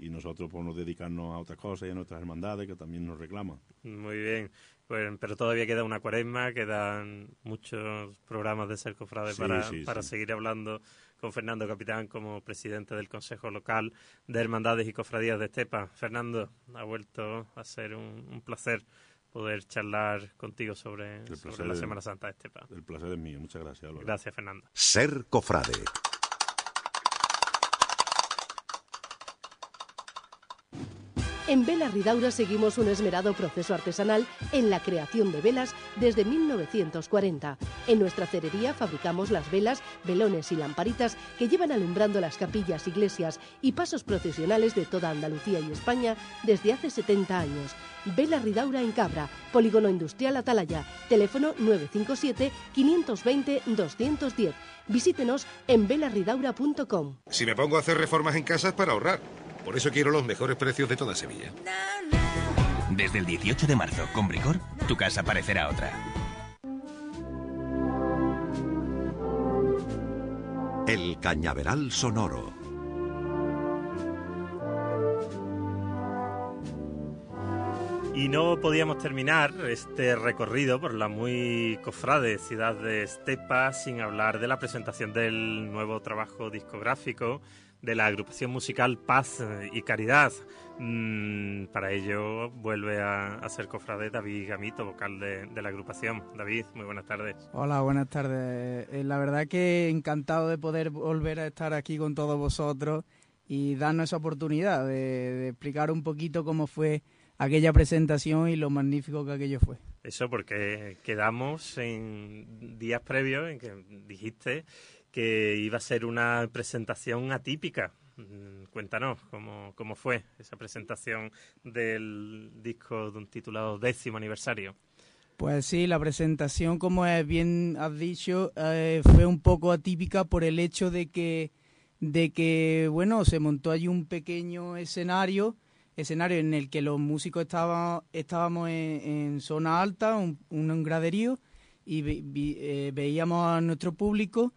y nosotros podemos dedicarnos a otras cosas y a nuestras hermandades que también nos reclaman. Muy bien, pues, pero todavía queda una cuaresma, quedan muchos programas de ser cofrade para, para seguir hablando con Fernando Capitán como presidente del Consejo Local de Hermandades y Cofradías de Estepa. Fernando, ha vuelto a ser un, placer poder charlar contigo sobre, la Semana Santa de Estepa. El placer es mío, muchas gracias. Gracias, Fernando. Ser cofrade. En Vela Ridaura seguimos un esmerado proceso artesanal en la creación de velas desde 1940. En nuestra cerería fabricamos las velas, velones y lamparitas que llevan alumbrando las capillas, iglesias y pasos procesionales de toda Andalucía y España desde hace 70 años. Vela Ridaura en Cabra, Polígono Industrial Atalaya, teléfono 957 520 210. Visítenos en velarridaura.com. Si me pongo a hacer reformas en casa es para ahorrar. Por eso quiero los mejores precios de toda Sevilla. Desde el 18 de marzo, con Bricor, tu casa parecerá otra. El Cañaveral Sonoro. Y no podíamos terminar este recorrido por la muy cofrade ciudad de Estepa sin hablar de la presentación del nuevo trabajo discográfico de la agrupación musical Paz y Caridad. Mm, para ello vuelve a, ser cofrade David Gamito, vocal de, la agrupación. David, muy buenas tardes. Hola, buenas tardes. Eh, la verdad que encantado de poder volver a estar aquí con todos vosotros y darnos esa oportunidad de, explicar un poquito cómo fue aquella presentación y lo magnífico que aquello fue. Eso porque quedamos en días previos en que dijiste que iba a ser una presentación atípica. Mm, cuéntanos cómo, cómo fue esa presentación del disco titulado décimo aniversario. Pues sí, la presentación, como bien has dicho, eh, fue un poco atípica por el hecho de que, de que, bueno, se montó allí un pequeño escenario, escenario en el que los músicos estaban, estábamos en, zona alta, un, un graderío, y eh, veíamos a nuestro público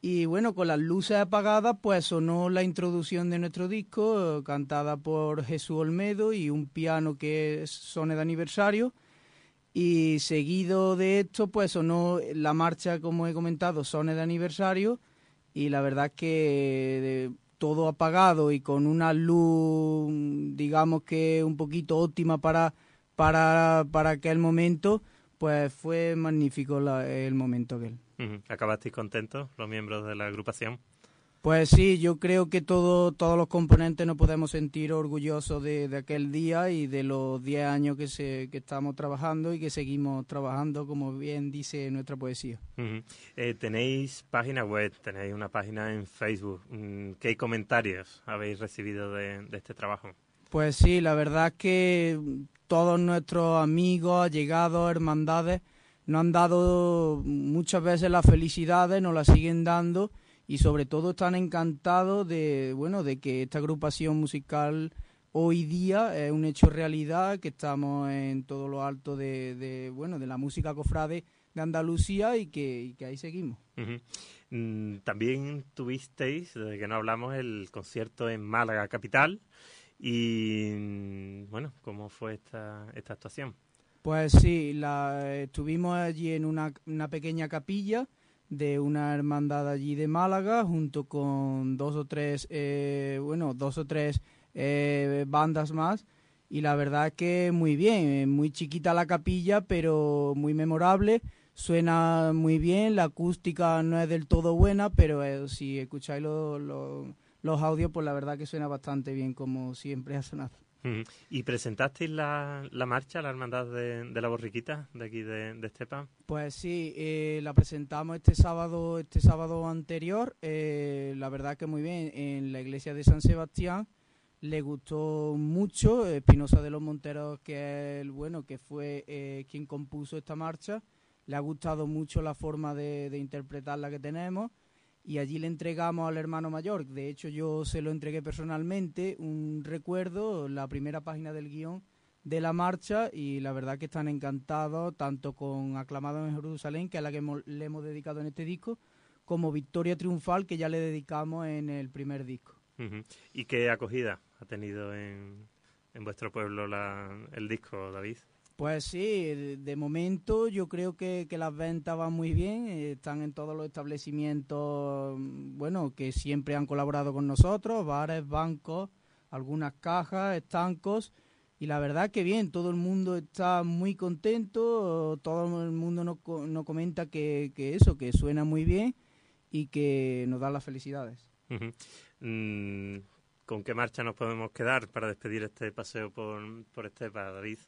y bueno, con las luces apagadas, pues sonó la introducción de nuestro disco, cantada por Jesús Olmedo y un piano que es Sone de aniversario. Y seguido de esto, pues sonó la marcha, como he comentado, Sone de aniversario. Y la verdad que todo apagado y con una luz, digamos que un poquito óptima para, para, para aquel momento, pues fue magnífico el momento aquel. ¿Acabasteis contentos los miembros de la agrupación? Pues sí, yo creo que todo, todos los componentes nos podemos sentir orgullosos de, aquel día y de los 10 años que, se, que estamos trabajando y que seguimos trabajando, como bien dice nuestra poesía. Eh, tenéis página web, tenéis una página en Facebook. Mm, ¿Qué comentarios habéis recibido de, de este trabajo? Pues sí, la verdad es que todos nuestros amigos, allegados, hermandades, nos han dado muchas veces las felicidades, nos las siguen dando y sobre todo están encantados de, bueno, de que esta agrupación musical hoy día es un hecho realidad, que estamos en todo lo alto de, bueno, de la música cofrade de Andalucía y que, ahí seguimos. Mm, también tuvisteis, desde que no hablamos, el concierto en Málaga Capital y, mm, bueno, ¿cómo fue esta, esta actuación? Pues sí, la, estuvimos allí en una, pequeña capilla de una hermandad allí de Málaga junto con dos o tres eh, bueno dos o tres eh, bandas más. Y la verdad que muy bien muy chiquita la capilla pero muy memorable. Suena muy bien la acústica no es del todo buena pero eh, si escucháis los audios pues la verdad que suena bastante bien como siempre ha sonado ¿Y presentasteis la, la, marcha, la hermandad de, la borriquita de aquí de, Estepa? Pues sí, eh, la presentamos este sábado, este sábado anterior. Eh, la verdad que muy bien, en la iglesia de San Sebastián le gustó mucho. Espinosa de los Monteros, que es el bueno, que fue eh, quien compuso esta marcha, le ha gustado mucho la forma de, de interpretarla que tenemos y allí le entregamos al hermano mayor. De hecho, yo se lo entregué personalmente, un recuerdo, la primera página del guion de la marcha y la verdad que están encantados tanto con Aclamado en Jerusalén, que es la que le hemos dedicado en este disco, como Victoria Triunfal, que ya le dedicamos en el primer disco. ¿Y qué acogida ha tenido en, en vuestro pueblo el disco, David? Pues sí, de momento yo creo que, que, las ventas van muy bien, están en todos los establecimientos, bueno, que siempre han colaborado con nosotros, bares, bancos, algunas cajas, estancos, y la verdad que bien, todo el mundo está muy contento, todo el mundo nos, nos comenta que, que, eso, que suena muy bien y que nos da las felicidades. Mm, ¿Con qué marcha nos podemos quedar para despedir este paseo por, por Estepa, David?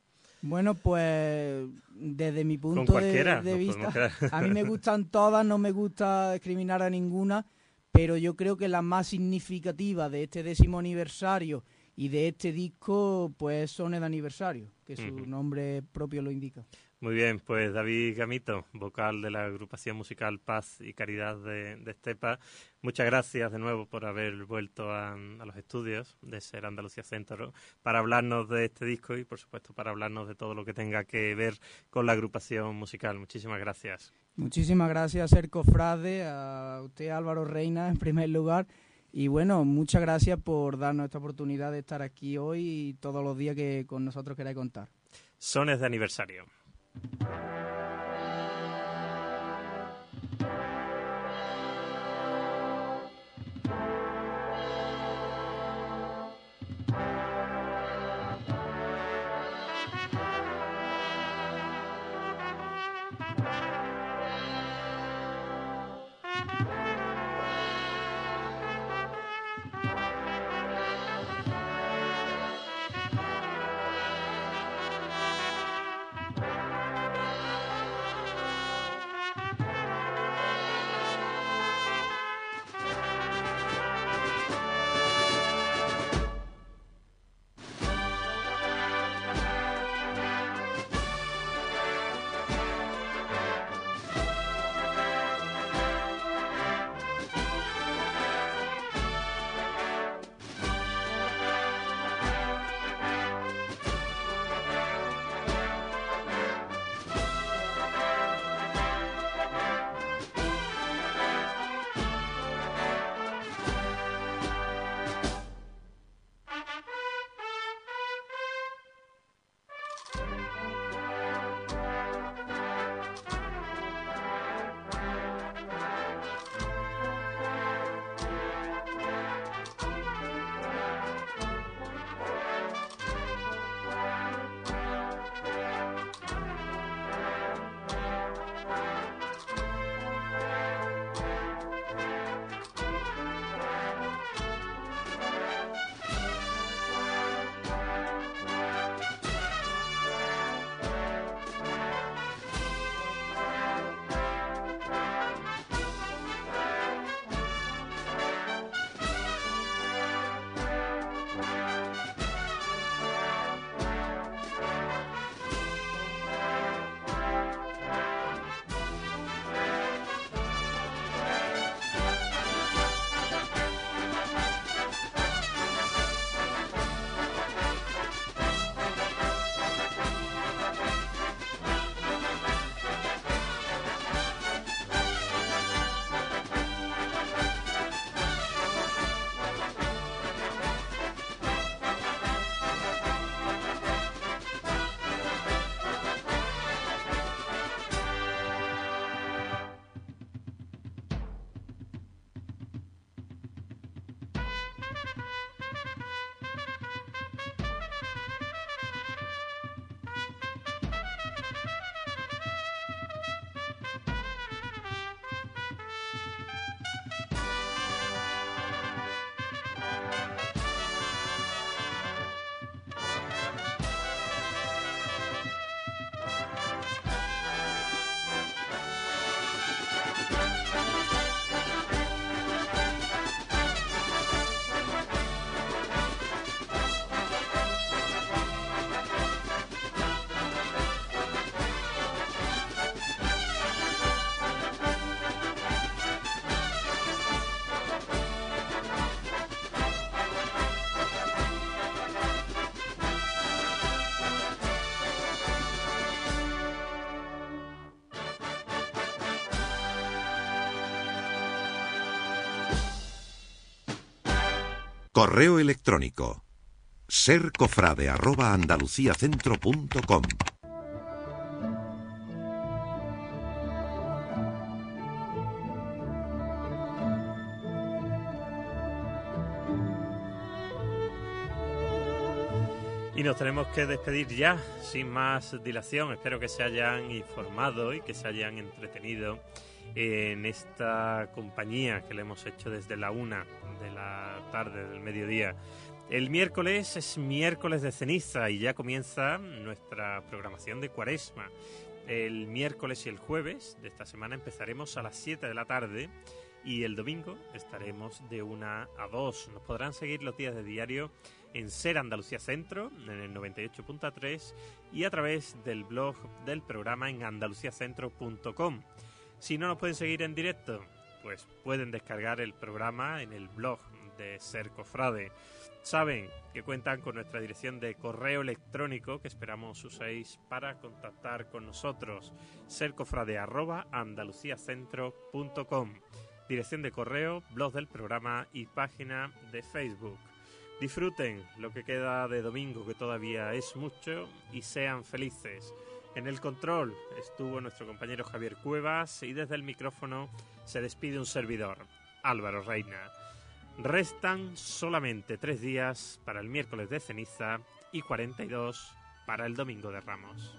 Bueno, pues desde mi punto de, de vista, a mí me gustan todas, no me gusta discriminar a ninguna, pero yo creo que la más significativa de este décimo aniversario y de este disco, pues son el aniversario, que su nombre propio lo indica. Muy bien, pues David Gamito, vocal de la agrupación musical Paz y Caridad de, Estepa, muchas gracias de nuevo por haber vuelto a, los estudios de Ser Andalucía Centro para hablarnos de este disco y, por supuesto, para hablarnos de todo lo que tenga que ver con la agrupación musical. Muchísimas gracias. Muchísimas gracias, Ser Cofrade, a usted Álvaro Reina, en primer lugar y bueno, muchas gracias por darnos esta oportunidad de estar aquí hoy y todos los días que con nosotros queráis contar. Sones de aniversario. Thank you. Correo electrónico. sercofrade.andaluciacentro.com Y nos tenemos que despedir ya, sin más dilación. Espero que se hayan informado y que se hayan entretenido en esta compañía que le hemos hecho desde la una de la tarde, del mediodía. El miércoles es miércoles de ceniza y ya comienza nuestra programación de cuaresma. El miércoles y el jueves de esta semana empezaremos a las 7 de la tarde y el domingo estaremos de 1 a 2. Nos podrán seguir los días de diario en Ser Andalucía Centro, en el 98.3, y a través del blog del programa en andaluciacentro.com. Si no nos pueden seguir en directo, pues pueden descargar el programa en el blog de Ser Cofrade. Saben que cuentan con nuestra dirección de correo electrónico que esperamos uséis para contactar con nosotros. sercofrade.andaluciacentro.com Dirección de correo, blog del programa y página de Facebook. Disfruten lo que queda de domingo, que todavía es mucho, y sean felices. En el control estuvo nuestro compañero Javier Cuevas y desde el micrófono se despide un servidor, Álvaro Reina. Restan solamente tres días para el miércoles de ceniza y 42 para el domingo de Ramos.